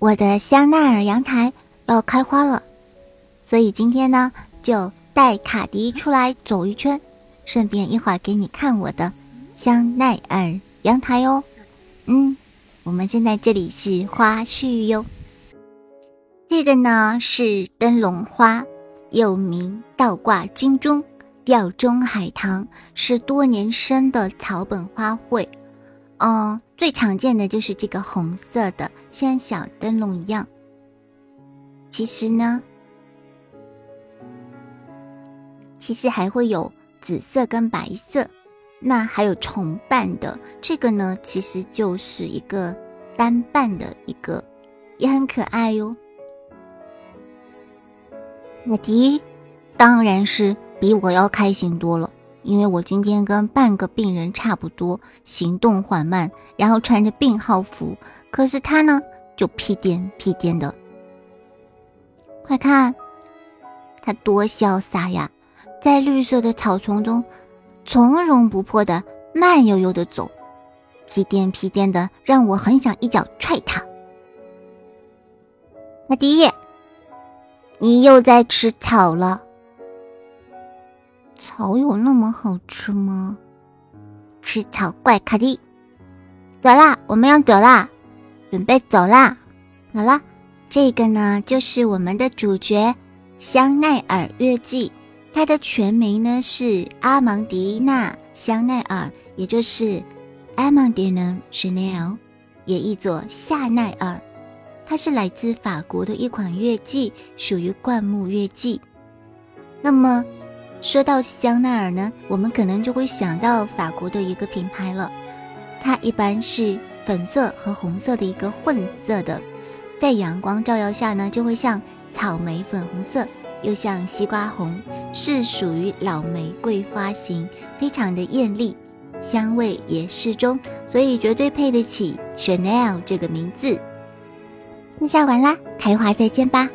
我的香奈儿阳台要开花了，所以今天呢就带卡迪出来走一圈，顺便一会儿给你看我的香奈儿阳台哦。嗯，我们现在这里是花絮哟。这个呢是灯笼花，又名倒挂金钟、吊钟海棠，是多年生的草本花卉。嗯。最常见的就是这个红色的，像小灯笼一样。其实呢，其实还会有紫色跟白色，那还有重瓣的。这个呢，其实就是一个单瓣的一个，也很可爱哟。我迪当然是比我要开心多了。因为我今天跟半个病人差不多，行动缓慢，然后穿着病号服，可是他呢就屁颠屁颠的。快看，他多潇洒呀，在绿色的草丛中从容不迫的慢悠悠的走，屁颠屁颠的，让我很想一脚踹他。阿迪，你又在吃草了。草有那么好吃吗？吃草怪卡蒂，走啦，我们要走啦，准备走啦。好了，这个呢就是我们的主角香奈儿月季，它的全名呢是阿芒迪娜香奈儿，也就是 a m a n d i n Chanel，也译作夏奈儿。它是来自法国的一款月季，属于灌木月季。那么。说到香奈儿呢，我们可能就会想到法国的一个品牌了。它一般是粉色和红色的一个混色的，在阳光照耀下呢，就会像草莓粉红色，又像西瓜红，是属于老玫瑰花型，非常的艳丽，香味也适中，所以绝对配得起 Chanel 这个名字。那下完啦，开花再见吧。